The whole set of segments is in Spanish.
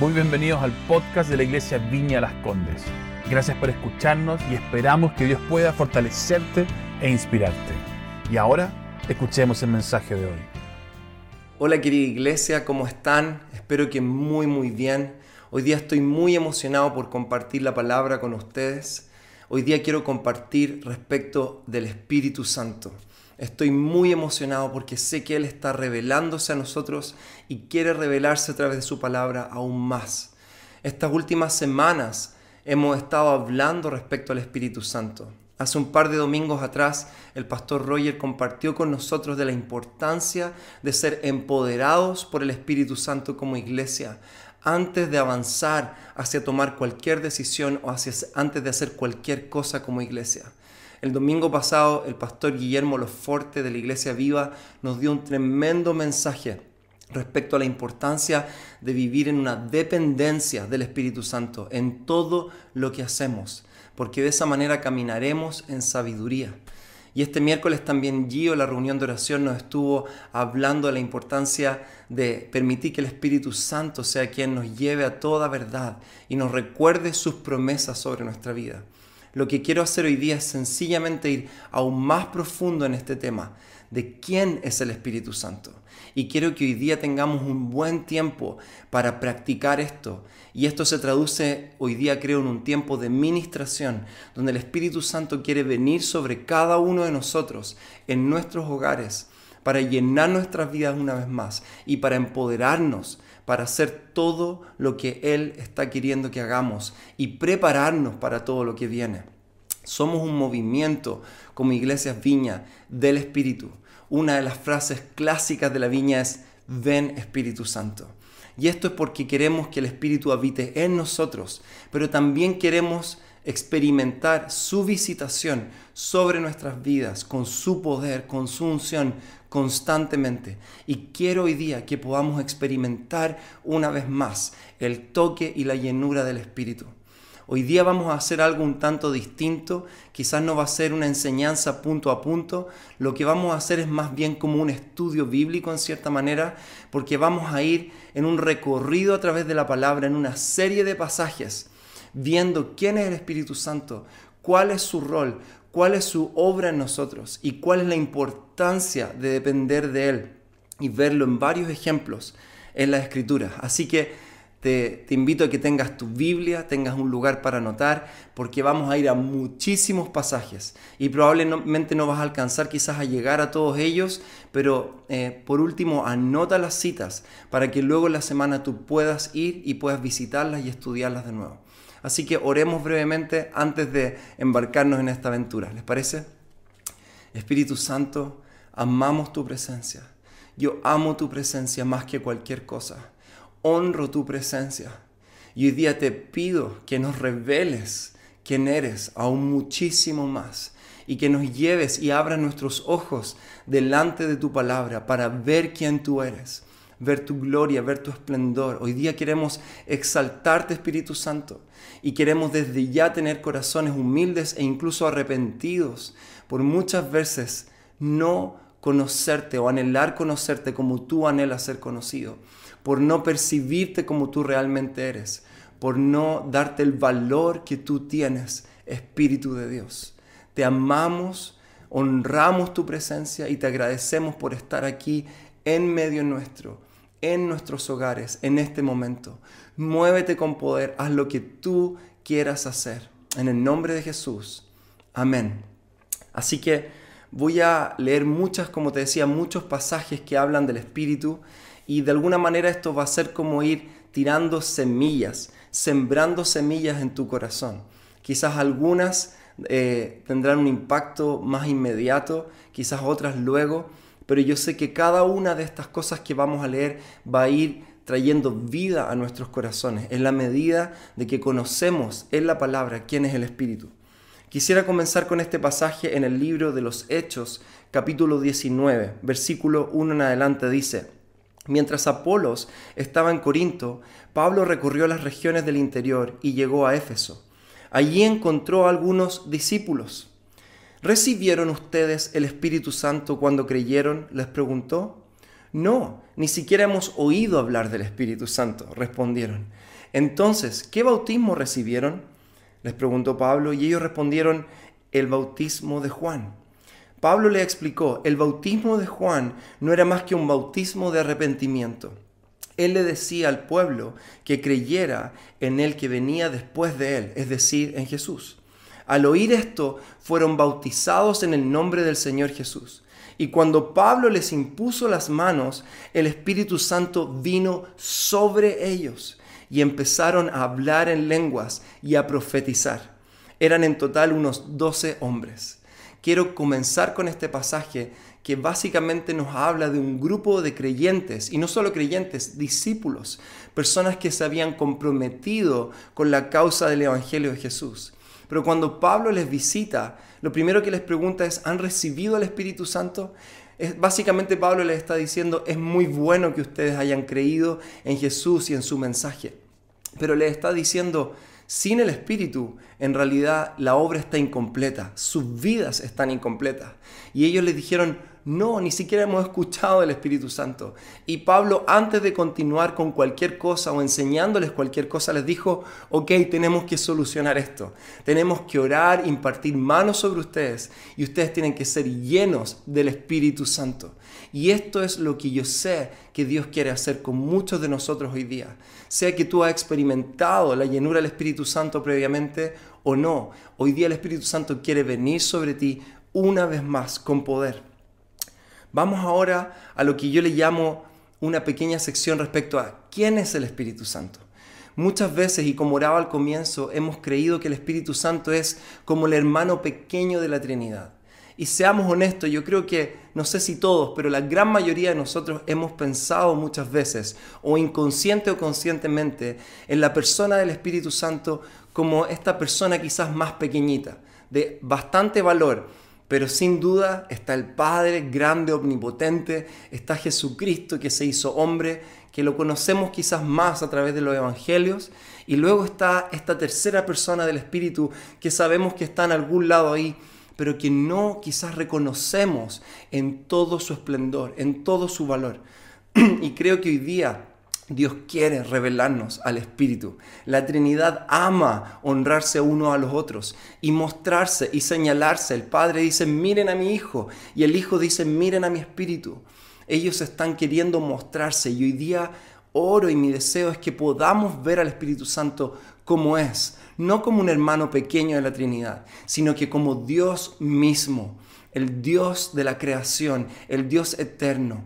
Muy bienvenidos al podcast de la Iglesia Viña Las Condes. Gracias por escucharnos y esperamos que Dios pueda fortalecerte e inspirarte. Y ahora, escuchemos el mensaje de hoy. Hola querida iglesia, ¿cómo están? Espero que muy muy bien. Hoy día estoy muy emocionado por compartir la palabra con ustedes. Hoy día quiero compartir respecto del Espíritu Santo. Estoy muy emocionado porque sé que Él está revelándose a nosotros y quiere revelarse a través de su palabra aún más. Estas últimas semanas hemos estado hablando respecto al Espíritu Santo. Hace un par de domingos atrás el pastor Roger compartió con nosotros de la importancia de ser empoderados por el Espíritu Santo como iglesia antes de avanzar hacia tomar cualquier decisión o hacia, antes de hacer cualquier cosa como iglesia. El domingo pasado el pastor Guillermo Loforte de la Iglesia Viva nos dio un tremendo mensaje respecto a la importancia de vivir en una dependencia del Espíritu Santo en todo lo que hacemos, porque de esa manera caminaremos en sabiduría. Y este miércoles también Gio, la reunión de oración, nos estuvo hablando de la importancia de permitir que el Espíritu Santo sea quien nos lleve a toda verdad y nos recuerde sus promesas sobre nuestra vida. Lo que quiero hacer hoy día es sencillamente ir aún más profundo en este tema de quién es el Espíritu Santo. Y quiero que hoy día tengamos un buen tiempo para practicar esto. Y esto se traduce hoy día creo en un tiempo de ministración, donde el Espíritu Santo quiere venir sobre cada uno de nosotros, en nuestros hogares, para llenar nuestras vidas una vez más y para empoderarnos para hacer todo lo que Él está queriendo que hagamos y prepararnos para todo lo que viene. Somos un movimiento como iglesias viña del Espíritu. Una de las frases clásicas de la viña es, ven Espíritu Santo. Y esto es porque queremos que el Espíritu habite en nosotros, pero también queremos experimentar su visitación sobre nuestras vidas, con su poder, con su unción constantemente. Y quiero hoy día que podamos experimentar una vez más el toque y la llenura del Espíritu. Hoy día vamos a hacer algo un tanto distinto, quizás no va a ser una enseñanza punto a punto, lo que vamos a hacer es más bien como un estudio bíblico en cierta manera, porque vamos a ir en un recorrido a través de la palabra, en una serie de pasajes viendo quién es el Espíritu Santo, cuál es su rol, cuál es su obra en nosotros y cuál es la importancia de depender de Él y verlo en varios ejemplos en la Escritura. Así que te, te, invito a que tengas tu Biblia, tengas un lugar para anotar, porque vamos a ir a muchísimos pasajes y probablemente no vas a alcanzar quizás a llegar a todos ellos, pero eh, por último anota las citas para que luego en la semana tú puedas ir y puedas visitarlas y estudiarlas de nuevo. Así que oremos brevemente antes de embarcarnos en esta aventura. ¿Les parece? Espíritu Santo, amamos tu presencia. Yo amo tu presencia más que cualquier cosa. Honro tu presencia. Y hoy día te pido que nos reveles quién eres aún muchísimo más y que nos lleves y abras nuestros ojos delante de tu palabra para ver quién tú eres, ver tu gloria, ver tu esplendor. Hoy día queremos exaltarte, Espíritu Santo, y queremos desde ya tener corazones humildes e incluso arrepentidos por muchas veces no conocerte o anhelar conocerte como tú anhelas ser conocido, por no percibirte como tú realmente eres, por no darte el valor que tú tienes, Espíritu de Dios. Te amamos, honramos tu presencia y te agradecemos por estar aquí en medio nuestro en nuestros hogares en este momento. Muévete con poder, haz lo que tú quieras hacer. En el nombre de Jesús. Amén. Así que voy a leer muchas, como te decía, muchos pasajes que hablan del Espíritu y de alguna manera esto va a ser como ir tirando semillas, sembrando semillas en tu corazón. Quizás algunas eh, tendrán un impacto más inmediato, quizás otras luego, pero yo sé que cada una de estas cosas que vamos a leer va a ir trayendo vida a nuestros corazones en la medida de que conocemos en la palabra quién es el Espíritu. Quisiera comenzar con este pasaje en el libro de los Hechos, capítulo 19, versículo 1 en adelante dice, Mientras Apolos estaba en Corinto, Pablo recorrió las regiones del interior y llegó a Éfeso. Allí encontró a algunos discípulos ¿Recibieron ustedes el Espíritu Santo cuando creyeron? les preguntó. No, ni siquiera hemos oído hablar del Espíritu Santo, respondieron. Entonces, ¿qué bautismo recibieron? Les preguntó Pablo y ellos respondieron, el bautismo de Juan. Pablo le explicó, el bautismo de Juan no era más que un bautismo de arrepentimiento. Él le decía al pueblo que creyera en el que venía después de él, es decir, en Jesús. Al oír esto, fueron bautizados en el nombre del Señor Jesús. Y cuando Pablo les impuso las manos, el Espíritu Santo vino sobre ellos y empezaron a hablar en lenguas y a profetizar. Eran en total unos doce hombres. Quiero comenzar con este pasaje que básicamente nos habla de un grupo de creyentes, y no solo creyentes, discípulos, personas que se habían comprometido con la causa del Evangelio de Jesús. Pero cuando Pablo les visita, lo primero que les pregunta es, ¿han recibido el Espíritu Santo? Es, básicamente Pablo les está diciendo, es muy bueno que ustedes hayan creído en Jesús y en su mensaje. Pero les está diciendo, sin el Espíritu, en realidad la obra está incompleta, sus vidas están incompletas. Y ellos les dijeron, no, ni siquiera hemos escuchado del Espíritu Santo. Y Pablo, antes de continuar con cualquier cosa o enseñándoles cualquier cosa, les dijo, ok, tenemos que solucionar esto. Tenemos que orar, impartir manos sobre ustedes y ustedes tienen que ser llenos del Espíritu Santo. Y esto es lo que yo sé que Dios quiere hacer con muchos de nosotros hoy día. Sea que tú has experimentado la llenura del Espíritu Santo previamente o no, hoy día el Espíritu Santo quiere venir sobre ti una vez más con poder. Vamos ahora a lo que yo le llamo una pequeña sección respecto a quién es el Espíritu Santo. Muchas veces, y como oraba al comienzo, hemos creído que el Espíritu Santo es como el hermano pequeño de la Trinidad. Y seamos honestos, yo creo que, no sé si todos, pero la gran mayoría de nosotros hemos pensado muchas veces, o inconsciente o conscientemente, en la persona del Espíritu Santo como esta persona quizás más pequeñita, de bastante valor, pero sin duda está el Padre grande, omnipotente, está Jesucristo que se hizo hombre, que lo conocemos quizás más a través de los evangelios, y luego está esta tercera persona del Espíritu que sabemos que está en algún lado ahí, pero que no quizás reconocemos en todo su esplendor, en todo su valor. y creo que hoy día Dios quiere revelarnos al Espíritu. La Trinidad ama honrarse uno a los otros y mostrarse y señalarse. El Padre dice, miren a mi Hijo. Y el Hijo dice, miren a mi Espíritu. Ellos están queriendo mostrarse y hoy día oro y mi deseo es que podamos ver al Espíritu Santo como es. No como un hermano pequeño de la Trinidad, sino que como Dios mismo, el Dios de la creación, el Dios eterno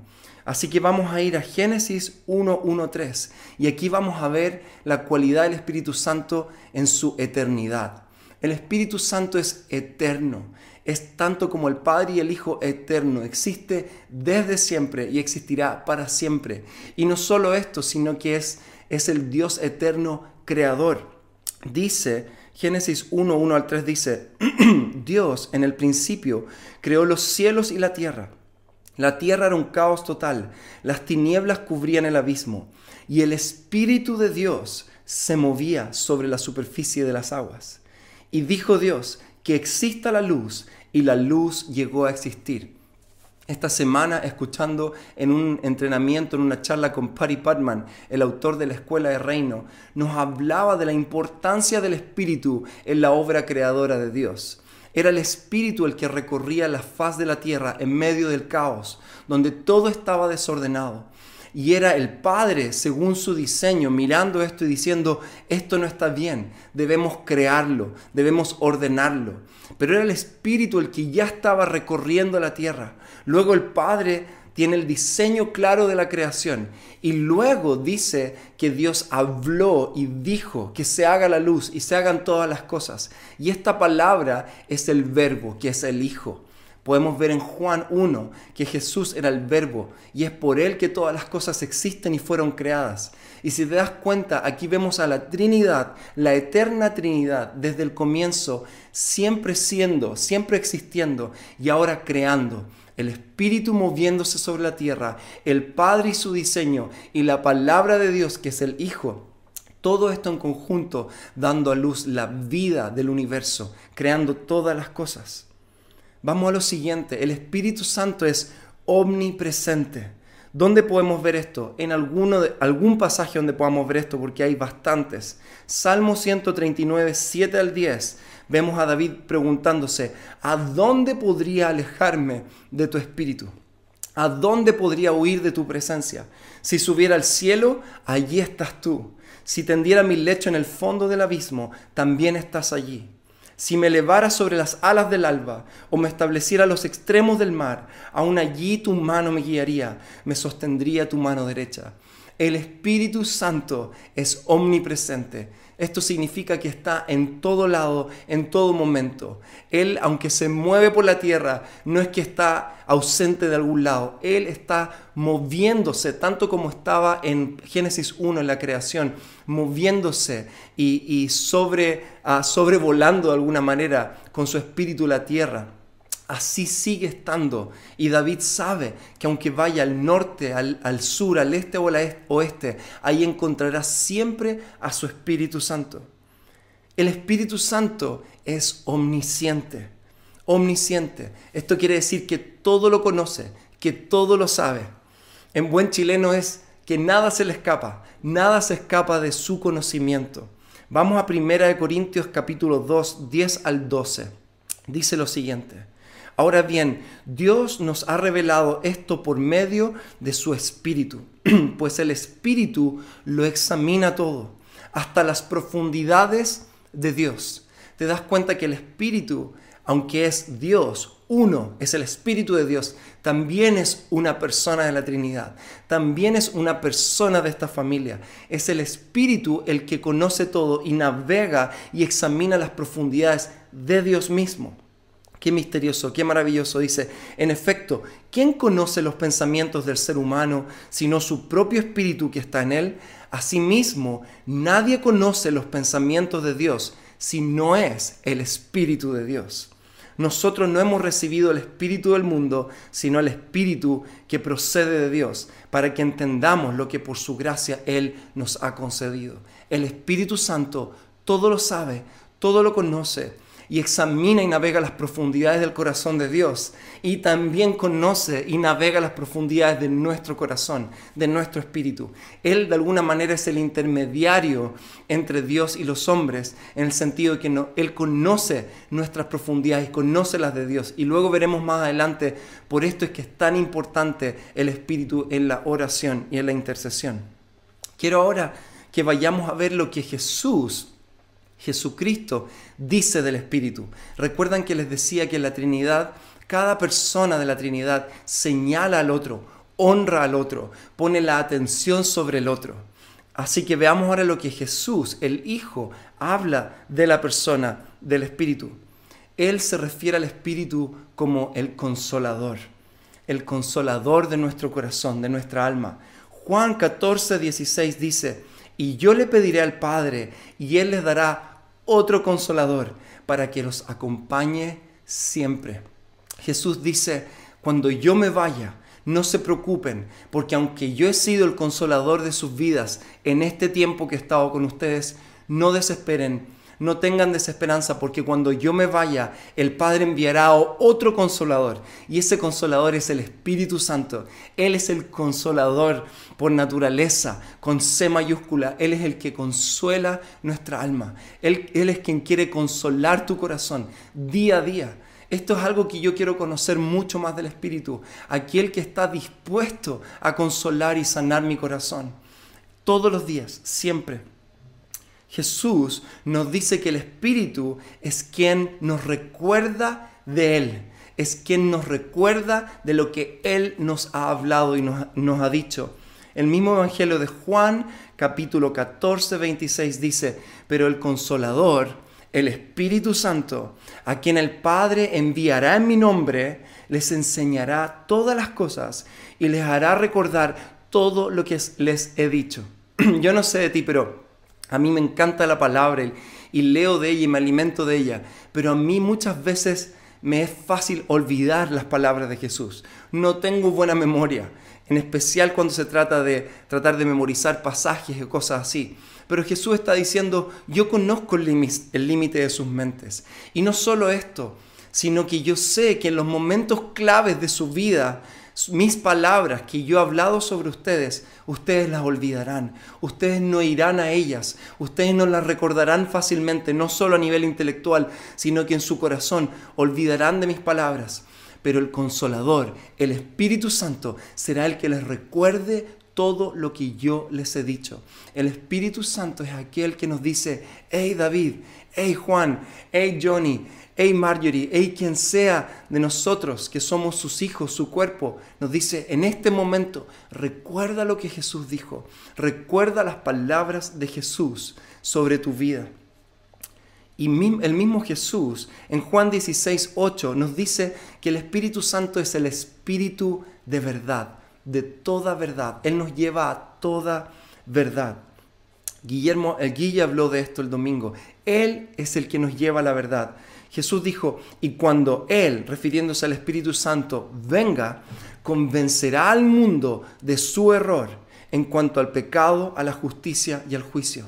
Así que vamos a ir a Génesis 1.1.3 y aquí vamos a ver la cualidad del Espíritu Santo en su eternidad. El Espíritu Santo es eterno, es tanto como el Padre y el Hijo eterno, existe desde siempre y existirá para siempre. Y no solo esto, sino que es, es el Dios eterno creador. Dice Génesis 1.1 al 3 dice, Dios en el principio creó los cielos y la tierra. La tierra era un caos total, las tinieblas cubrían el abismo y el Espíritu de Dios se movía sobre la superficie de las aguas. Y dijo Dios, que exista la luz y la luz llegó a existir. Esta semana, escuchando en un entrenamiento, en una charla con Patty Putman, el autor de la Escuela de Reino, nos hablaba de la importancia del Espíritu en la obra creadora de Dios. Era el Espíritu el que recorría la faz de la tierra en medio del caos, donde todo estaba desordenado. Y era el Padre, según su diseño, mirando esto y diciendo, esto no está bien, debemos crearlo, debemos ordenarlo. Pero era el Espíritu el que ya estaba recorriendo la tierra. Luego el Padre tiene el diseño claro de la creación. Y luego dice que Dios habló y dijo que se haga la luz y se hagan todas las cosas. Y esta palabra es el verbo, que es el Hijo. Podemos ver en Juan 1 que Jesús era el verbo y es por él que todas las cosas existen y fueron creadas. Y si te das cuenta, aquí vemos a la Trinidad, la eterna Trinidad, desde el comienzo, siempre siendo, siempre existiendo y ahora creando el Espíritu moviéndose sobre la tierra, el Padre y su diseño y la palabra de Dios que es el Hijo. Todo esto en conjunto dando a luz la vida del universo, creando todas las cosas. Vamos a lo siguiente, el Espíritu Santo es omnipresente. ¿Dónde podemos ver esto? En alguno de, algún pasaje donde podamos ver esto, porque hay bastantes. Salmo 139, 7 al 10. Vemos a David preguntándose, ¿a dónde podría alejarme de tu espíritu? ¿A dónde podría huir de tu presencia? Si subiera al cielo, allí estás tú. Si tendiera mi lecho en el fondo del abismo, también estás allí. Si me elevara sobre las alas del alba o me estableciera a los extremos del mar, aún allí tu mano me guiaría, me sostendría tu mano derecha. El Espíritu Santo es omnipresente. Esto significa que está en todo lado, en todo momento. Él, aunque se mueve por la tierra, no es que está ausente de algún lado. Él está moviéndose, tanto como estaba en Génesis 1, en la creación, moviéndose y, sobre, uh, sobrevolando de alguna manera con su espíritu la tierra así sigue estando. Y David sabe que aunque vaya al norte, al, sur, al este o al oeste, ahí encontrará siempre a su Espíritu Santo. El Espíritu Santo es omnisciente, omnisciente. Esto quiere decir que todo lo conoce, que todo lo sabe. En buen chileno es que nada se le escapa, nada se escapa de su conocimiento. Vamos a 1 Corintios capítulo 2, 10 al 12. Dice lo siguiente. Ahora bien, Dios nos ha revelado esto por medio de su Espíritu, pues el Espíritu lo examina todo, hasta las profundidades de Dios. Te das cuenta que el Espíritu, aunque es Dios, uno, es el Espíritu de Dios, también es una persona de la Trinidad, también es una persona de esta familia. Es el Espíritu el que conoce todo y navega y examina las profundidades de Dios mismo. Qué misterioso, qué maravilloso. Dice, en efecto, ¿quién conoce los pensamientos del ser humano sino su propio espíritu que está en él? Asimismo, nadie conoce los pensamientos de Dios si no es el espíritu de Dios. Nosotros no hemos recibido el espíritu del mundo, sino el espíritu que procede de Dios, para que entendamos lo que por su gracia Él nos ha concedido. El Espíritu Santo todo lo sabe, todo lo conoce y examina y navega las profundidades del corazón de Dios y también conoce y navega las profundidades de nuestro corazón, de nuestro espíritu. Él de alguna manera es el intermediario entre Dios y los hombres en el sentido de que no, Él conoce nuestras profundidades y conoce las de Dios. Y luego veremos más adelante, por esto es que es tan importante el espíritu en la oración y en la intercesión. Quiero ahora que vayamos a ver lo que Jesús Jesucristo dice del Espíritu. Recuerdan que les decía que en la Trinidad, cada persona de la Trinidad señala al otro, honra al otro, pone la atención sobre el otro. Así que veamos ahora lo que Jesús, el Hijo, habla de la persona del Espíritu. Él se refiere al Espíritu como el consolador, el consolador de nuestro corazón, de nuestra alma. Juan 14, 16 dice, y yo le pediré al Padre, y Él les dará otro consolador para que los acompañe siempre. Jesús dice, cuando yo me vaya, no se preocupen, porque aunque yo he sido el consolador de sus vidas en este tiempo que he estado con ustedes, no desesperen no tengan desesperanza porque cuando yo me vaya, el Padre enviará otro consolador. Y ese consolador es el Espíritu Santo. Él es el consolador por naturaleza, con C mayúscula. Él es el que consuela nuestra alma. Él, Él es quien quiere consolar tu corazón día a día. Esto es algo que yo quiero conocer mucho más del Espíritu. Aquel que está dispuesto a consolar y sanar mi corazón. Todos los días, siempre. Jesús nos dice que el Espíritu es quien nos recuerda de Él, es quien nos recuerda de lo que Él nos ha hablado y nos, ha dicho. El mismo Evangelio de Juan, capítulo 14, 26 dice, pero el consolador, el Espíritu Santo, a quien el Padre enviará en mi nombre, les enseñará todas las cosas y les hará recordar todo lo que les he dicho. Yo no sé de ti, pero a mí me encanta la palabra y, leo de ella y me alimento de ella, pero a mí muchas veces me es fácil olvidar las palabras de Jesús. No tengo buena memoria, en especial cuando se trata de tratar de memorizar pasajes o cosas así. Pero Jesús está diciendo, yo conozco el límite de sus mentes. Y no solo esto, sino que yo sé que en los momentos claves de su vida, mis palabras que yo he hablado sobre ustedes, ustedes las olvidarán, ustedes no irán a ellas, ustedes no las recordarán fácilmente, no solo a nivel intelectual, sino que en su corazón olvidarán de mis palabras. Pero el consolador, el Espíritu Santo, será el que les recuerde todo lo que yo les he dicho. El Espíritu Santo es aquel que nos dice, hey David, hey Juan, hey Johnny, hey Marjorie, hey quien sea de nosotros que somos sus hijos, su cuerpo, nos dice en este momento, recuerda lo que Jesús dijo, recuerda las palabras de Jesús sobre tu vida. Y el mismo Jesús en Juan 16, 8 nos dice que el Espíritu Santo es el Espíritu de verdad, de toda verdad. Él nos lleva a toda verdad. Guillermo, el Guille habló de esto el domingo. Él es el que nos lleva a la verdad. Jesús dijo, y cuando Él, refiriéndose al Espíritu Santo, venga, convencerá al mundo de su error en cuanto al pecado, a la justicia y al juicio.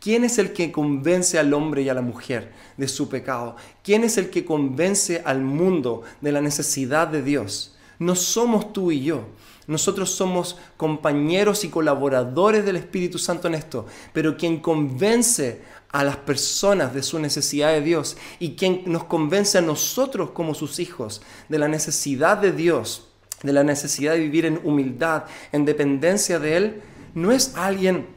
¿Quién es el que convence al hombre y a la mujer de su pecado? ¿Quién es el que convence al mundo de la necesidad de Dios? No somos tú y yo. Nosotros somos compañeros y colaboradores del Espíritu Santo en esto, pero quien convence a las personas de su necesidad de Dios y quien nos convence a nosotros como sus hijos de la necesidad de Dios, de la necesidad de vivir en humildad, en dependencia de Él, no es alguien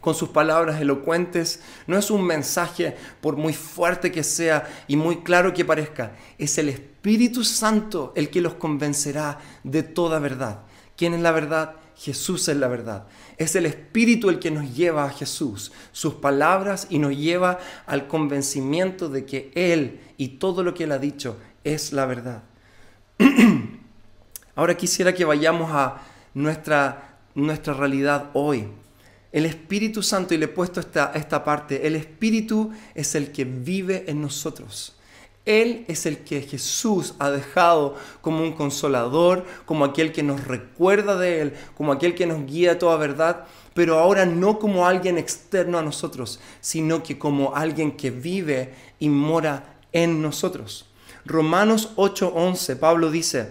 con sus palabras elocuentes, no es un mensaje por muy fuerte que sea y muy claro que parezca, es el Espíritu Santo el que los convencerá de toda verdad. ¿Quién es la verdad? Jesús es la verdad. Es el Espíritu el que nos lleva a Jesús, sus palabras y nos lleva al convencimiento de que Él y todo lo que Él ha dicho es la verdad. Ahora quisiera que vayamos a nuestra, nuestra realidad hoy. El Espíritu Santo, y le he puesto esta, esta parte, el Espíritu es el que vive en nosotros. Él es el que Jesús ha dejado como un consolador, como aquel que nos recuerda de Él, como aquel que nos guía a toda verdad, pero ahora no como alguien externo a nosotros, sino que como alguien que vive y mora en nosotros. Romanos 8:11, Pablo dice,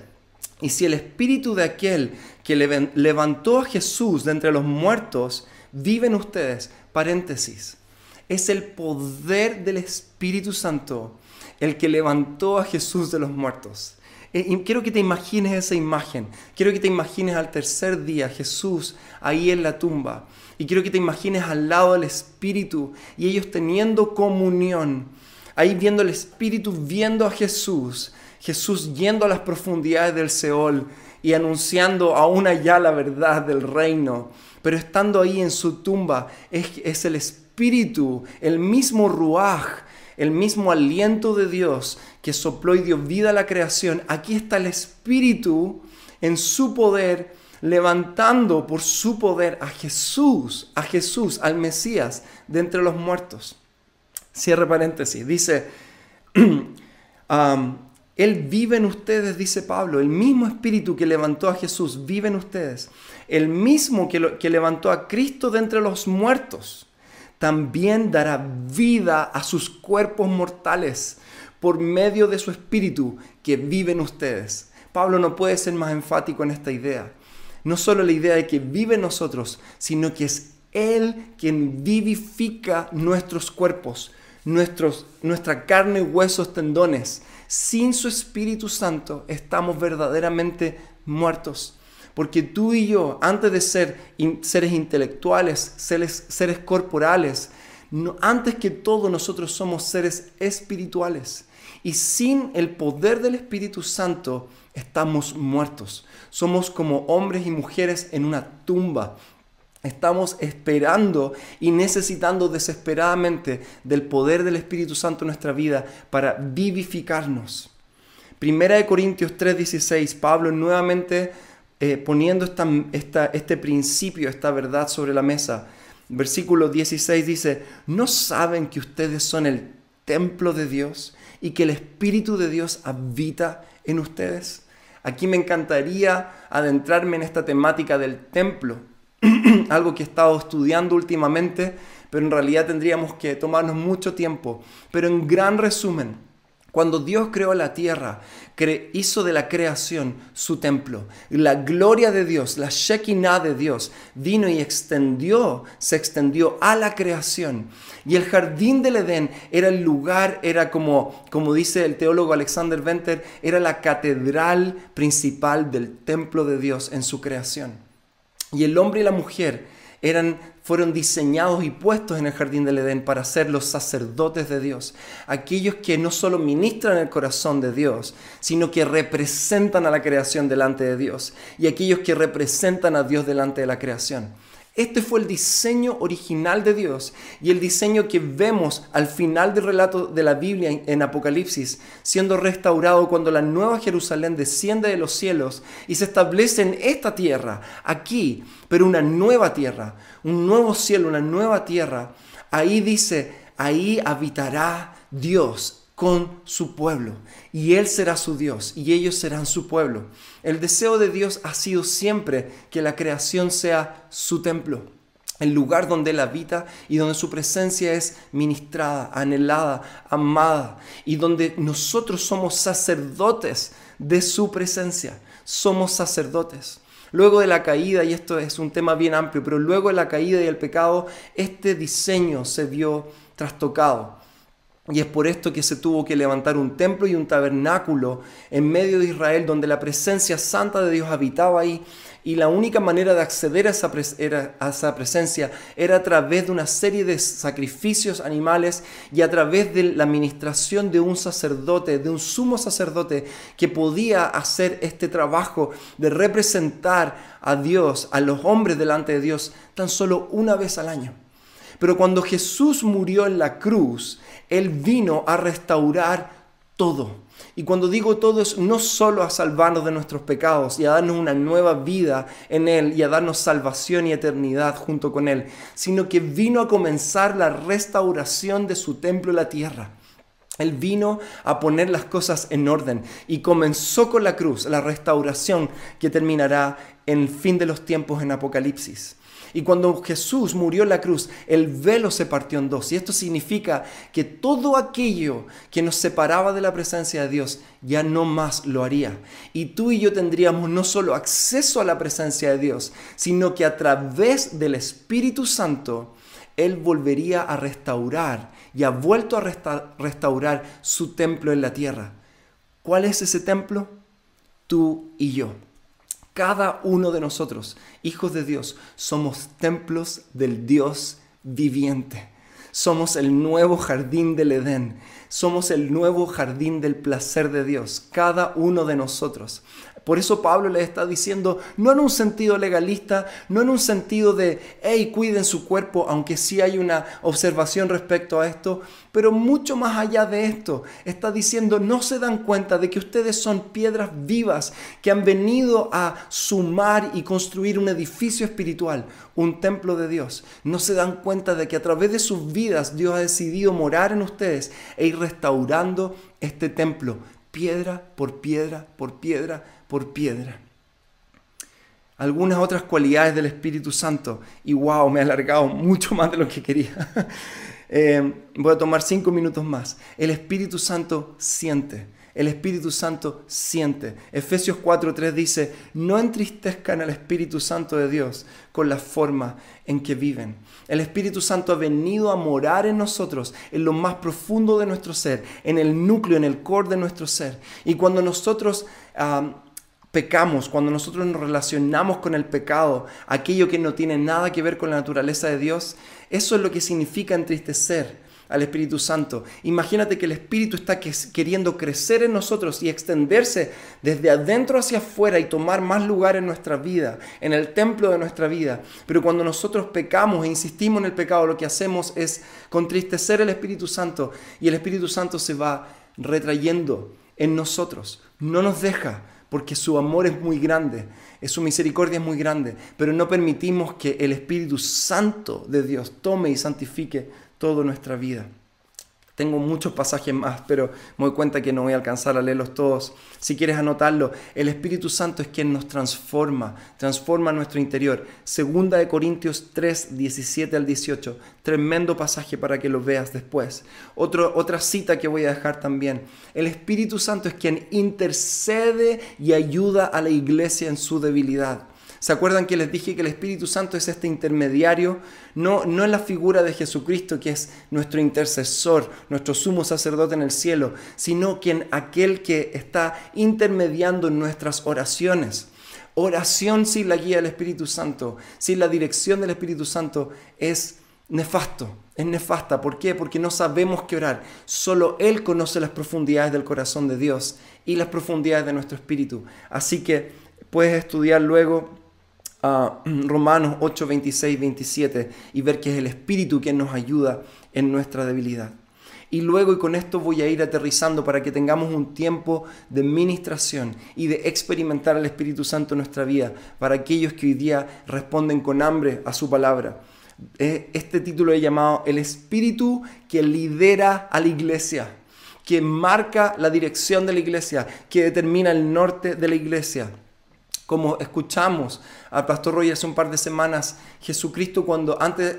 y si el espíritu de aquel que levantó a Jesús de entre los muertos vive en ustedes, paréntesis, es el poder del Espíritu Santo el que levantó a Jesús de los muertos. Eh, quiero que te imagines esa imagen. Quiero que te imagines al tercer día Jesús ahí en la tumba. Y quiero que te imagines al lado del Espíritu y ellos teniendo comunión. Ahí viendo el Espíritu, viendo a Jesús. Jesús yendo a las profundidades del Seol y anunciando aún allá la verdad del reino. Pero estando ahí en su tumba es, es el Espíritu, el mismo Ruach el mismo aliento de Dios que sopló y dio vida a la creación, aquí está el Espíritu en su poder, levantando por su poder a Jesús, a Jesús, al Mesías de entre los muertos. Cierre paréntesis, dice, Él vive en ustedes, dice Pablo, el mismo Espíritu que levantó a Jesús vive en ustedes, el mismo que, que levantó a Cristo de entre los muertos también dará vida a sus cuerpos mortales por medio de su espíritu que vive en ustedes. Pablo no puede ser más enfático en esta idea. No solo la idea de que vive en nosotros, sino que es Él quien vivifica nuestros cuerpos, nuestros, nuestra carne, huesos, tendones. Sin su Espíritu Santo estamos verdaderamente muertos. Porque tú y yo, antes de ser seres intelectuales, seres, seres corporales, antes que todo nosotros somos seres espirituales. Y sin el poder del Espíritu Santo estamos muertos. Somos como hombres y mujeres en una tumba. Estamos esperando y necesitando desesperadamente del poder del Espíritu Santo en nuestra vida para vivificarnos. Primera de Corintios 3:16, Pablo nuevamente eh, poniendo esta, este principio, esta verdad sobre la mesa. Versículo 16 dice, ¿no saben que ustedes son el templo de Dios y que el Espíritu de Dios habita en ustedes? Aquí me encantaría adentrarme en esta temática del templo, algo que he estado estudiando últimamente, pero en realidad tendríamos que tomarnos mucho tiempo. Pero en gran resumen, Cuando Dios creó la tierra, hizo de la creación su templo. La gloria de Dios, la Shekinah de Dios, vino y extendió, se extendió a la creación. Y el jardín del Edén era el lugar, era como, como dice el teólogo Alexander Venter, era la catedral principal del templo de Dios en su creación. Y el hombre y la mujer eran fueron diseñados y puestos en el jardín del Edén para ser los sacerdotes de Dios, aquellos que no solo ministran el corazón de Dios, sino que representan a la creación delante de Dios, y aquellos que representan a Dios delante de la creación. Este fue el diseño original de Dios y el diseño que vemos al final del relato de la Biblia en Apocalipsis, siendo restaurado cuando la nueva Jerusalén desciende de los cielos y se establece en esta tierra, aquí, pero una nueva tierra, un nuevo cielo, una nueva tierra. Ahí dice, ahí habitará Dios con su pueblo y Él será su Dios y ellos serán su pueblo. El deseo de Dios ha sido siempre que la creación sea su templo, el lugar donde Él habita y donde su presencia es ministrada, anhelada, amada y donde nosotros somos sacerdotes de su presencia. Somos sacerdotes. Luego de la caída, y esto es un tema bien amplio, pero luego de la caída y el pecado, este diseño se vio trastocado. Y es por esto que se tuvo que levantar un templo y un tabernáculo en medio de Israel donde la presencia santa de Dios habitaba ahí. Y la única manera de acceder a esa, presencia era a través de una serie de sacrificios animales y a través de la administración de un sacerdote, de un sumo sacerdote que podía hacer este trabajo de representar a Dios, a los hombres delante de Dios, tan solo una vez al año. Pero cuando Jesús murió en la cruz, Él vino a restaurar todo. Y cuando digo todo es no solo a salvarnos de nuestros pecados y a darnos una nueva vida en Él y a darnos salvación y eternidad junto con Él, sino que vino a comenzar la restauración de su templo en la tierra. Él vino a poner las cosas en orden y comenzó con la cruz, la restauración que terminará en el fin de los tiempos en Apocalipsis. Y cuando Jesús murió en la cruz, el velo se partió en dos. Y esto significa que todo aquello que nos separaba de la presencia de Dios ya no más lo haría. Y tú y yo tendríamos no solo acceso a la presencia de Dios, sino que a través del Espíritu Santo, Él volvería a restaurar y ha vuelto a restaurar su templo en la tierra. ¿Cuál es ese templo? Tú y yo. Cada uno de nosotros, hijos de Dios, somos templos del Dios viviente. Somos el nuevo jardín del Edén. Somos el nuevo jardín del placer de Dios. Cada uno de nosotros. Por eso Pablo le está diciendo, no en un sentido legalista, no en un sentido de, hey, cuiden su cuerpo, aunque sí hay una observación respecto a esto, pero mucho más allá de esto, está diciendo, no se dan cuenta de que ustedes son piedras vivas que han venido a sumar y construir un edificio espiritual, un templo de Dios. No se dan cuenta de que a través de sus vidas Dios ha decidido morar en ustedes e ir restaurando este templo, piedra por piedra por piedra por piedra. Algunas otras cualidades del Espíritu Santo. Y wow, me he alargado mucho más de lo que quería. Eh, voy a tomar cinco minutos más. El Espíritu Santo siente. El Espíritu Santo siente. Efesios 4:3 dice, no entristezcan al Espíritu Santo de Dios con la forma en que viven. El Espíritu Santo ha venido a morar en nosotros, en lo más profundo de nuestro ser, en el núcleo, en el core de nuestro ser. Y cuando nosotros pecamos, cuando nosotros nos relacionamos con el pecado, aquello que no tiene nada que ver con la naturaleza de Dios, eso es lo que significa entristecer al Espíritu Santo. Imagínate que el Espíritu está queriendo crecer en nosotros y extenderse desde adentro hacia afuera y tomar más lugar en nuestra vida, en el templo de nuestra vida. Pero cuando nosotros pecamos e insistimos en el pecado, lo que hacemos es contristecer al Espíritu Santo y el Espíritu Santo se va retrayendo en nosotros. No nos deja porque su amor es muy grande, su misericordia es muy grande, pero no permitimos que el Espíritu Santo de Dios tome y santifique toda nuestra vida. Tengo muchos pasajes más, pero me doy cuenta que no voy a alcanzar a leerlos todos. Si quieres anotarlo, el Espíritu Santo es quien nos transforma, transforma nuestro interior. Segunda de Corintios 3, 17 al 18. Tremendo pasaje para que lo veas después. otra cita que voy a dejar también. El Espíritu Santo es quien intercede y ayuda a la iglesia en su debilidad. ¿Se acuerdan que les dije que el Espíritu Santo es este intermediario? No, no es la figura de Jesucristo que es nuestro intercesor, nuestro sumo sacerdote en el cielo, sino quien aquel que está intermediando nuestras oraciones. Oración sin la guía del Espíritu Santo, sin la dirección del Espíritu Santo es nefasto, es nefasta. ¿Por qué? Porque no sabemos qué orar. Solo Él conoce las profundidades del corazón de Dios y las profundidades de nuestro espíritu. Así que puedes estudiar luego Romanos 8, 26, 27 y ver que es el Espíritu quien nos ayuda en nuestra debilidad. Y luego, y con esto voy a ir aterrizando para que tengamos un tiempo de ministración y de experimentar al Espíritu Santo en nuestra vida, para aquellos que hoy día responden con hambre a su palabra. Eh, este título he llamado El Espíritu que lidera a la iglesia, que marca la dirección de la iglesia, que determina el norte de la iglesia. Como escuchamos al pastor Roy hace un par de semanas, Jesucristo cuando antes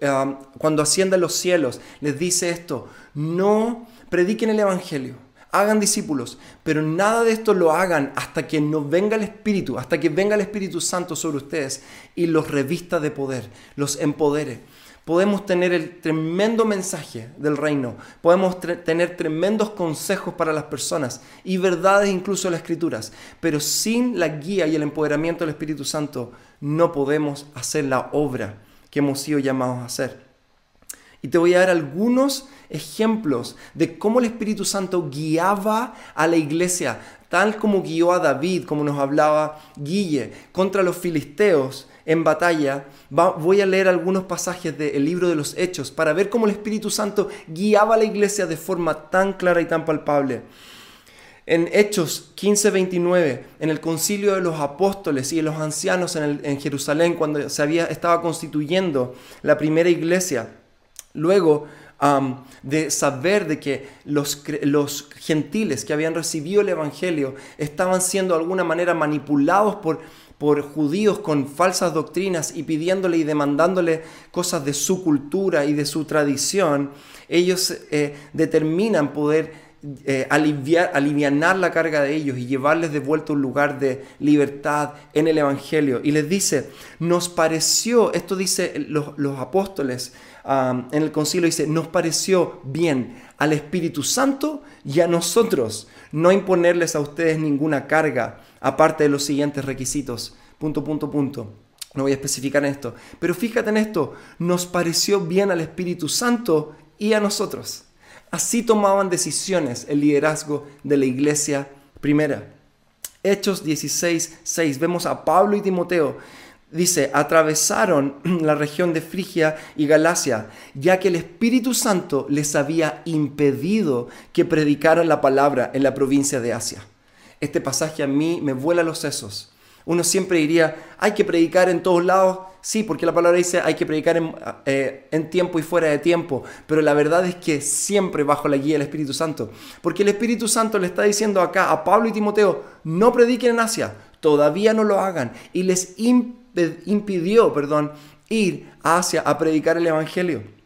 eh, cuando asciende a los cielos les dice esto, no prediquen el evangelio, hagan discípulos, pero nada de esto lo hagan hasta que no venga el Espíritu, hasta que venga el Espíritu Santo sobre ustedes y los revista de poder, los empodere podemos tener el tremendo mensaje del reino, podemos tener tremendos consejos para las personas y verdades incluso en las escrituras, pero sin la guía y el empoderamiento del Espíritu Santo no podemos hacer la obra que hemos sido llamados a hacer. Y te voy a dar algunos ejemplos de cómo el Espíritu Santo guiaba a la iglesia, tal como guió a David, como nos hablaba Guille, contra los filisteos en batalla, voy a leer algunos pasajes del libro de los Hechos para ver cómo el Espíritu Santo guiaba a la iglesia de forma tan clara y tan palpable. En Hechos 15:29, en el concilio de los apóstoles y de los ancianos en, Jerusalén, cuando se había, estaba constituyendo la primera iglesia, luego de saber de que los, los gentiles que habían recibido el Evangelio estaban siendo de alguna manera manipulados por por judíos con falsas doctrinas y pidiéndole y demandándole cosas de su cultura y de su tradición, ellos eh, determinan poder eh, aliviar, alivianar la carga de ellos y llevarles de vuelta un lugar de libertad en el Evangelio. Y les dice, nos pareció, esto dice los, apóstoles en el concilio, dice, nos pareció bien al Espíritu Santo y a nosotros no imponerles a ustedes ninguna carga aparte de los siguientes requisitos. Punto, punto, punto. No voy a especificar esto. Pero fíjate en esto, nos pareció bien al Espíritu Santo y a nosotros. Así tomaban decisiones el liderazgo de la iglesia primera. Hechos 16, 6. Vemos a Pablo y Timoteo. Dice, atravesaron la región de Frigia y Galacia, ya que el Espíritu Santo les había impedido que predicaran la palabra en la provincia de Asia. Este pasaje a mí me vuela los sesos. Uno siempre diría, hay que predicar en todos lados. Sí, porque la palabra dice, hay que predicar en, eh, en, tiempo y fuera de tiempo. Pero la verdad es que siempre bajo la guía del Espíritu Santo. Porque el Espíritu Santo le está diciendo acá a Pablo y Timoteo, no prediquen en Asia, todavía no lo hagan. Y les impidió, perdón, ir a Asia a predicar el Evangelio.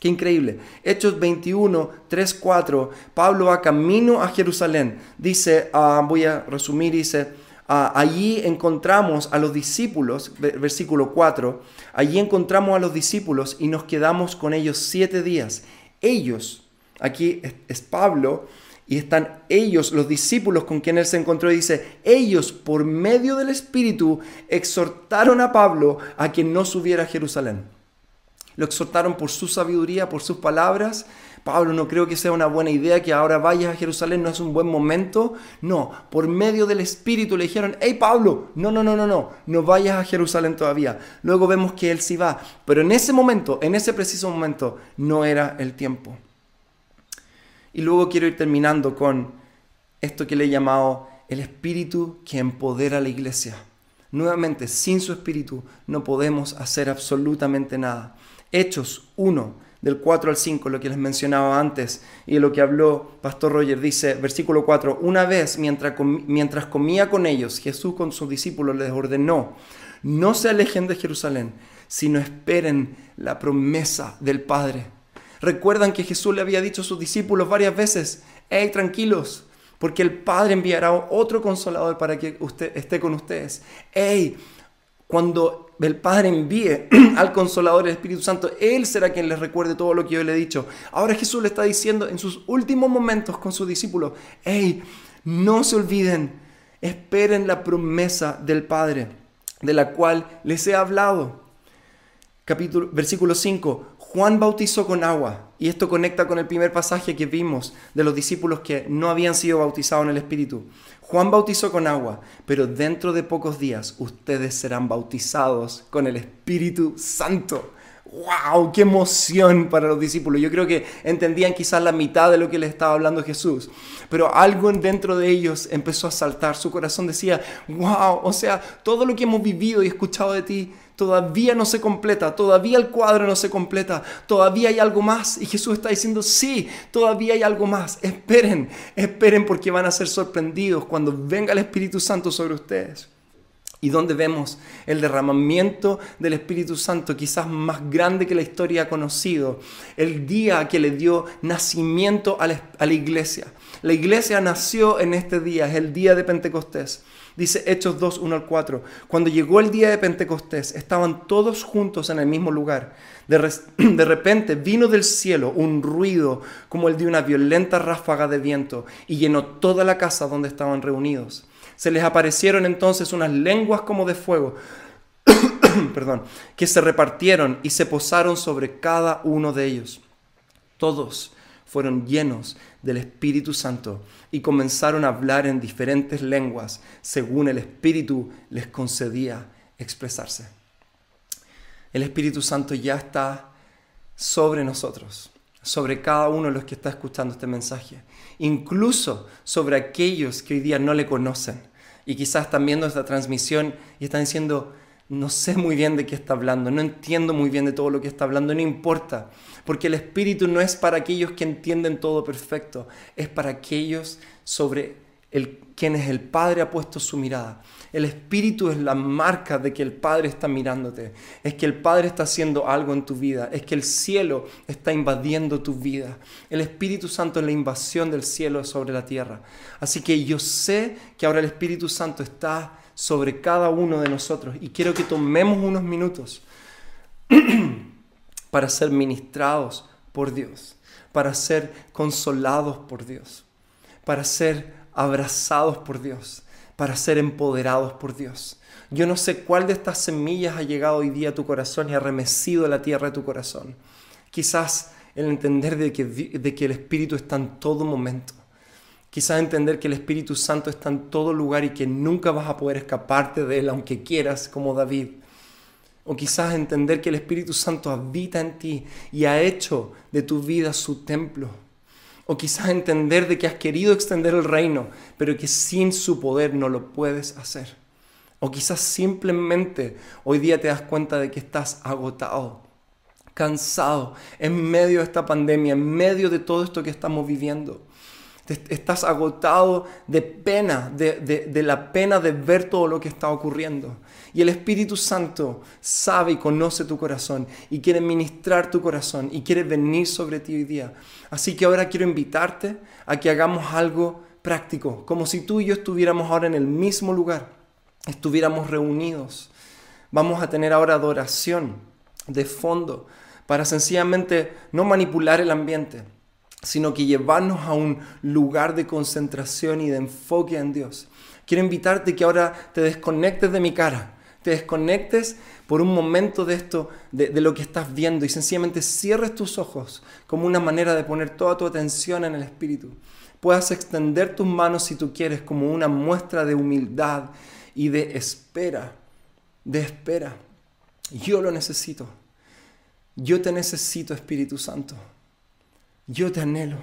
Qué increíble. Hechos 21, 3, 4. Pablo va camino a Jerusalén. Dice, ah, voy a resumir, dice, ah, allí encontramos a los discípulos, versículo 4, allí encontramos a los discípulos y nos quedamos con ellos siete días. Ellos, aquí es, Pablo, y están ellos, los discípulos con quien él se encontró, y dice, ellos por medio del Espíritu exhortaron a Pablo a que no subiera a Jerusalén lo exhortaron por su sabiduría, por sus palabras. Pablo, no creo que sea una buena idea que ahora vayas a Jerusalén, no es un buen momento. No, por medio del Espíritu le dijeron, hey Pablo, no, no, no, no, no, no vayas a Jerusalén todavía. Luego vemos que él sí va, pero en ese momento, en ese preciso momento, no era el tiempo. Y luego quiero ir terminando con esto que le he llamado el Espíritu que empodera a la iglesia. Nuevamente, sin su Espíritu no podemos hacer absolutamente nada. Hechos 1, del 4 al 5, lo que les mencionaba antes y lo que habló Pastor Roger, dice, versículo 4, una vez mientras, mientras comía con ellos, Jesús con sus discípulos les ordenó, no se alejen de Jerusalén, sino esperen la promesa del Padre. Recuerdan que Jesús le había dicho a sus discípulos varias veces, hey, tranquilos, porque el Padre enviará otro consolador para que usted esté con ustedes. Hey, cuando el Padre envíe al Consolador, el Espíritu Santo, Él será quien les recuerde todo lo que yo le he dicho. Ahora Jesús le está diciendo en sus últimos momentos con sus discípulos, hey, no se olviden, esperen la promesa del Padre, de la cual les he hablado. Capítulo, versículo 5, Juan bautizó con agua, y esto conecta con el primer pasaje que vimos de los discípulos que no habían sido bautizados en el Espíritu. Juan bautizó con agua, pero dentro de pocos días ustedes serán bautizados con el Espíritu Santo. ¡Wow! ¡Qué emoción para los discípulos! Yo creo que entendían quizás la mitad de lo que les estaba hablando Jesús, pero algo dentro de ellos empezó a saltar. Su corazón decía, ¡Wow! O sea, todo lo que hemos vivido y escuchado de ti todavía no se completa, todavía el cuadro no se completa, todavía hay algo más. Y Jesús está diciendo, sí, todavía hay algo más. Esperen, esperen porque van a ser sorprendidos cuando venga el Espíritu Santo sobre ustedes. Y donde vemos el derramamiento del Espíritu Santo, quizás más grande que la historia ha conocido, el día que le dio nacimiento a la, iglesia. La iglesia nació en este día, es el día de Pentecostés. Dice Hechos 2, 1 al 4. Cuando llegó el día de Pentecostés, estaban todos juntos en el mismo lugar. De, de, repente vino del cielo un ruido como el de una violenta ráfaga de viento y llenó toda la casa donde estaban reunidos. Se les aparecieron entonces unas lenguas como de fuego, perdón, que se repartieron y se posaron sobre cada uno de ellos. Todos fueron llenos del Espíritu Santo y comenzaron a hablar en diferentes lenguas según el Espíritu les concedía expresarse. El Espíritu Santo ya está sobre nosotros, sobre cada uno de los que está escuchando este mensaje, incluso sobre aquellos que hoy día no le conocen y quizás están viendo esta transmisión y están diciendo, no sé muy bien de qué está hablando, no entiendo muy bien de todo lo que está hablando, no importa, porque el Espíritu no es para aquellos que entienden todo perfecto, es para aquellos sobre el, quienes el Padre ha puesto su mirada. El Espíritu es la marca de que el Padre está mirándote, es que el Padre está haciendo algo en tu vida, es que el cielo está invadiendo tu vida. El Espíritu Santo es la invasión del cielo sobre la tierra. Así que yo sé que ahora el Espíritu Santo está sobre cada uno de nosotros. Y quiero que tomemos unos minutos para ser ministrados por Dios, para ser consolados por Dios, para ser abrazados por Dios, para ser empoderados por Dios. Yo no sé cuál de estas semillas ha llegado hoy día a tu corazón y ha remecido la tierra de tu corazón. Quizás el entender de que, de que el Espíritu está en todo momento Quizás entender que el Espíritu Santo está en todo lugar y que nunca vas a poder escaparte de él aunque quieras, como David. O quizás entender que el Espíritu Santo habita en ti y ha hecho de tu vida su templo. O quizás entender de que has querido extender el reino, pero que sin su poder no lo puedes hacer. O quizás simplemente hoy día te das cuenta de que estás agotado, cansado, en medio de esta pandemia, en medio de todo esto que estamos viviendo estás agotado de pena, de, la pena de ver todo lo que está ocurriendo. Y el Espíritu Santo sabe y conoce tu corazón y quiere ministrar tu corazón y quiere venir sobre ti hoy día. Así que ahora quiero invitarte a que hagamos algo práctico, como si tú y yo estuviéramos ahora en el mismo lugar, estuviéramos reunidos. Vamos a tener ahora adoración de fondo para sencillamente no manipular el ambiente sino que llevarnos a un lugar de concentración y de enfoque en Dios. Quiero invitarte que ahora te desconectes de mi cara, te desconectes por un momento de esto, de, lo que estás viendo y sencillamente cierres tus ojos como una manera de poner toda tu atención en el Espíritu. Puedas extender tus manos si tú quieres como una muestra de humildad y de espera, de espera. Yo lo necesito. Yo te necesito, Espíritu Santo. Yo te anhelo.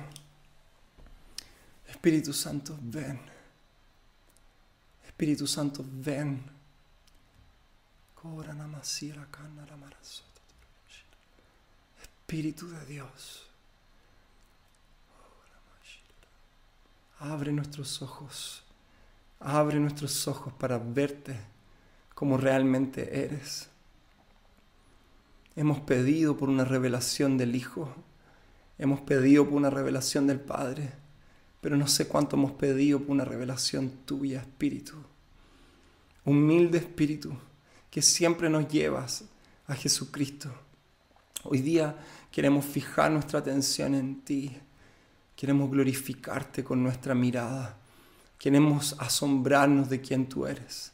Espíritu Santo, ven. Espíritu Santo, ven. Espíritu de Dios. Abre nuestros ojos. Abre nuestros ojos para verte como realmente eres. Hemos pedido por una revelación del Hijo. Hemos pedido por una revelación del Padre. Pero no sé cuánto hemos pedido por una revelación tuya, Espíritu. Humilde Espíritu, que siempre nos llevas a Jesucristo. Hoy día queremos fijar nuestra atención en ti. Queremos glorificarte con nuestra mirada. Queremos asombrarnos de quién tú eres.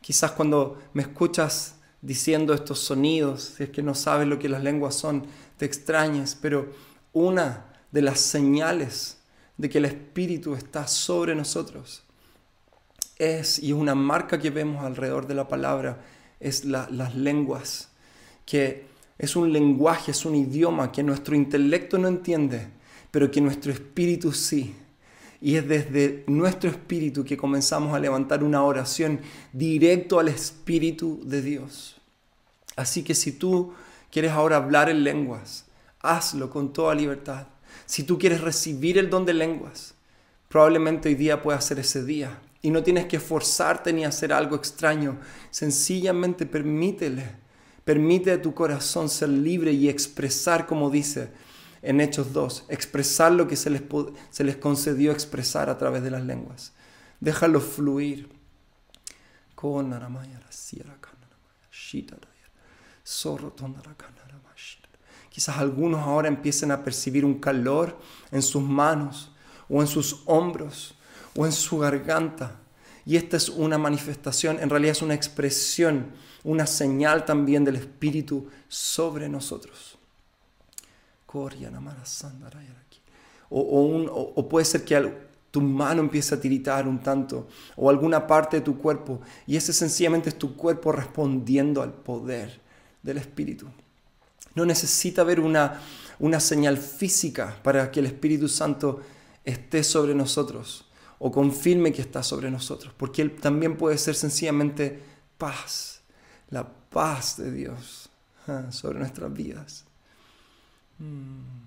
Quizás cuando me escuchas diciendo estos sonidos, si es que no sabes lo que las lenguas son, te extrañes, pero una de las señales de que el Espíritu está sobre nosotros es, y es una marca que vemos alrededor de la palabra, es las lenguas, que es un lenguaje, es un idioma que nuestro intelecto no entiende, pero que nuestro espíritu sí. Y es desde nuestro espíritu que comenzamos a levantar una oración directo al Espíritu de Dios. Así que si tú quieres ahora hablar en lenguas, hazlo con toda libertad. Si tú quieres recibir el don de lenguas, probablemente hoy día pueda ser ese día. Y no tienes que forzarte ni hacer algo extraño. Sencillamente permítele. Permite a tu corazón ser libre y expresar como dice en Hechos 2, expresar lo que se les, se les concedió expresar a través de las lenguas. Déjalo fluir. Quizás algunos ahora empiecen a percibir un calor en sus manos o en sus hombros o en su garganta. Y esta es una manifestación, en realidad es una expresión, una señal también del Espíritu sobre nosotros. O, o, puede ser que tu mano empiece a tiritar un tanto o alguna parte de tu cuerpo y ese sencillamente es tu cuerpo respondiendo al poder del Espíritu. No necesita haber una, una señal física para que el Espíritu Santo esté sobre nosotros o confirme que está sobre nosotros, porque Él también puede ser sencillamente paz, la paz de Dios ah, sobre nuestras vidas. Mm.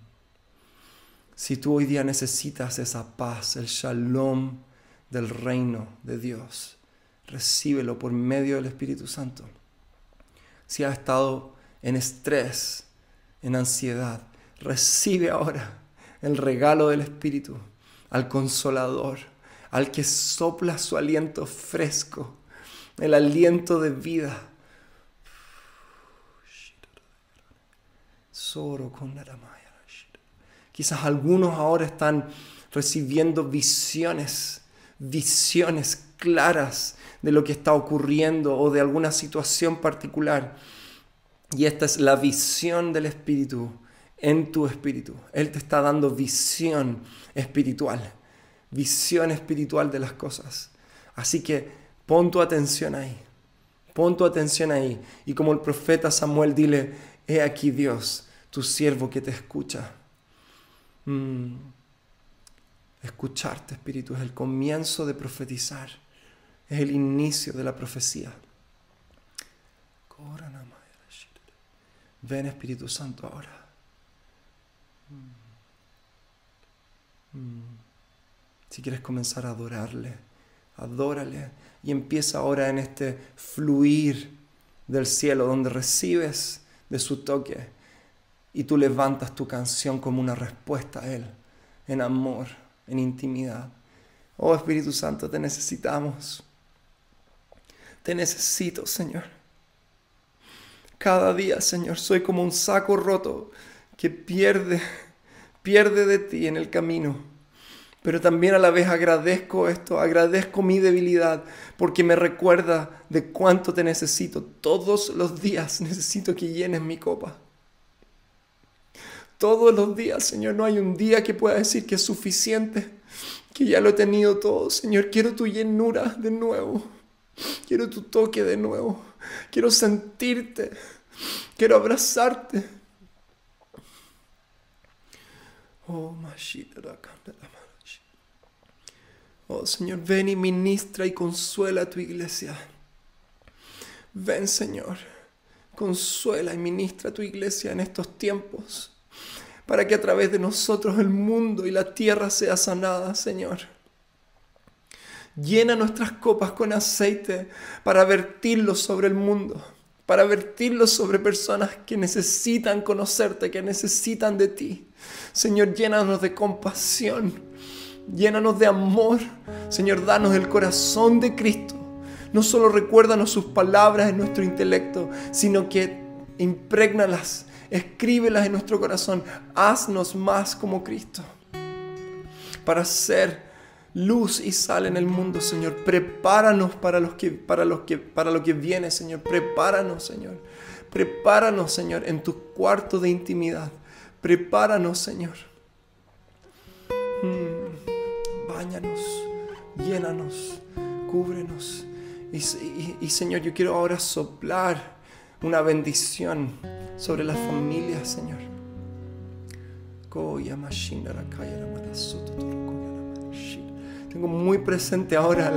Si tú hoy día necesitas esa paz, el shalom del reino de Dios, recíbelo por medio del Espíritu Santo. Si has estado en estrés, en ansiedad, recibe ahora el regalo del Espíritu, al consolador, al que sopla su aliento fresco, el aliento de vida. Quizás algunos ahora están recibiendo visiones, visiones claras de lo que está ocurriendo o de alguna situación particular. Y esta es la visión del Espíritu en tu espíritu. Él te está dando visión espiritual, visión espiritual de las cosas. Así que pon tu atención ahí, pon tu atención ahí. Y como el profeta Samuel, dile, he aquí Dios, tu siervo que te escucha. Mm. Escucharte, Espíritu, es el comienzo de profetizar, es el inicio de la profecía. Ven Espíritu Santo ahora. Mm. Mm. Si quieres comenzar a adorarle, adórale y empieza ahora en este fluir del cielo donde recibes de su toque y tú levantas tu canción como una respuesta a Él, en amor, en intimidad. Oh Espíritu Santo, te necesitamos. Te necesito, Señor. Cada día, Señor, soy como un saco roto que pierde, pierde de ti en el camino. Pero también a la vez agradezco esto, agradezco mi debilidad, porque me recuerda de cuánto te necesito. Todos los días necesito que llenes mi copa. Todos los días, Señor, no hay un día que pueda decir que es suficiente, que ya lo he tenido todo. Señor, quiero tu llenura de nuevo. Quiero tu toque de nuevo. Quiero sentirte. Quiero abrazarte. Oh, oh, Señor, ven y ministra y consuela a tu iglesia. Ven, Señor. consuela y ministra a tu iglesia en estos tiempos, para que a través de nosotros el mundo y la tierra sea sanada, Señor. Llena nuestras copas con aceite para vertirlo sobre el mundo, para vertirlo sobre personas que necesitan conocerte, que necesitan de ti. Señor, llénanos de compasión, llénanos de amor. Señor, danos el corazón de Cristo. No solo recuérdanos sus palabras en nuestro intelecto, sino que impregnalas, escríbelas en nuestro corazón. Haznos más como Cristo. Para ser luz y sal en el mundo, Señor. Prepáranos para, los que, para, los que, para lo que viene, Señor. Prepáranos, Señor. Prepáranos, Señor, en tu cuarto de intimidad. Prepáranos, Señor. Báñanos, llénanos, cúbrenos. Y, Señor, yo quiero ahora soplar una bendición sobre las familias, Señor. Tengo muy presente ahora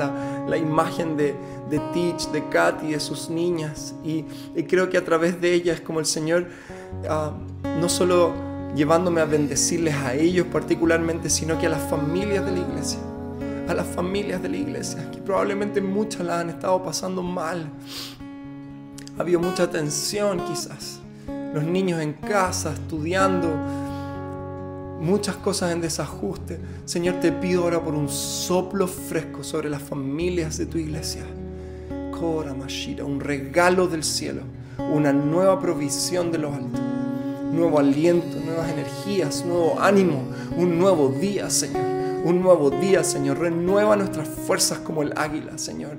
la, imagen de, de Teach, de Katy, de sus niñas. Y, creo que a través de ellas, como el Señor, ah, no solo llevándome a bendecirles a ellos particularmente, sino que a las familias de la iglesia a las familias de la iglesia, que probablemente muchas las han estado pasando mal. Ha habido mucha tensión quizás. Los niños en casa, estudiando, muchas cosas en desajuste. Señor, te pido ahora por un soplo fresco sobre las familias de tu iglesia. Kora Mashira, un regalo del cielo, una nueva provisión de los altos, nuevo aliento, nuevas energías, nuevo ánimo, un nuevo día, Señor un nuevo día, Señor. Renueva nuestras fuerzas como el águila, Señor.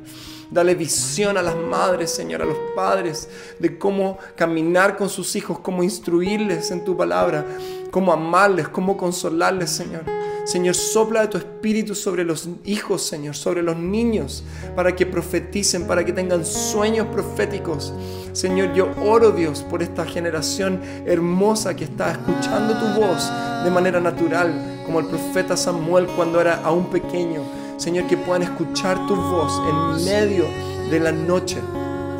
Dale visión a las madres, Señor, a los padres, de cómo caminar con sus hijos, cómo instruirles en tu palabra, cómo amarles, cómo consolarles, Señor. Señor, sopla de tu espíritu sobre los hijos, Señor, sobre los niños, para que profeticen, para que tengan sueños proféticos. Señor, yo oro, Dios, por esta generación hermosa que está escuchando tu voz de manera natural, como el profeta Samuel cuando era aún pequeño. Señor, que puedan escuchar tu voz en medio de la noche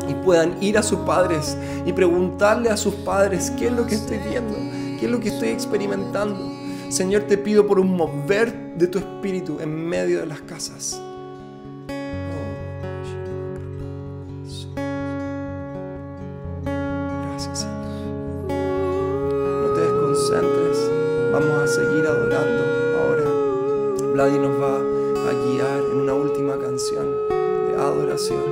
y puedan ir a sus padres y preguntarle a sus padres qué es lo que estoy viendo, qué es lo que estoy experimentando. Señor, te pido por un mover de tu espíritu en medio de las casas. Gracias. No te desconcentres. Vamos a seguir adorando ahora. Vladi nos va a guiar en una última canción de adoración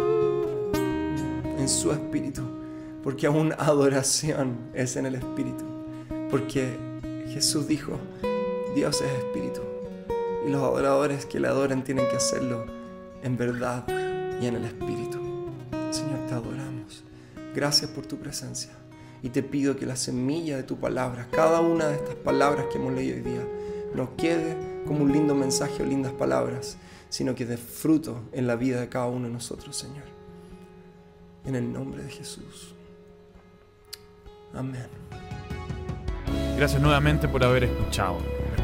en su espíritu. Porque aún adoración es en el espíritu. Porque Jesús dijo, Dios es espíritu. Y los adoradores que le adoren tienen que hacerlo en verdad y en el espíritu. Señor, te adoramos. Gracias por tu presencia. Y te pido que la semilla de tu palabra, cada una de estas palabras que hemos leído hoy día, no quede como un lindo mensaje o lindas palabras, sino que dé fruto en la vida de cada uno de nosotros, Señor. En el nombre de Jesús. Amén. Gracias nuevamente por haber escuchado.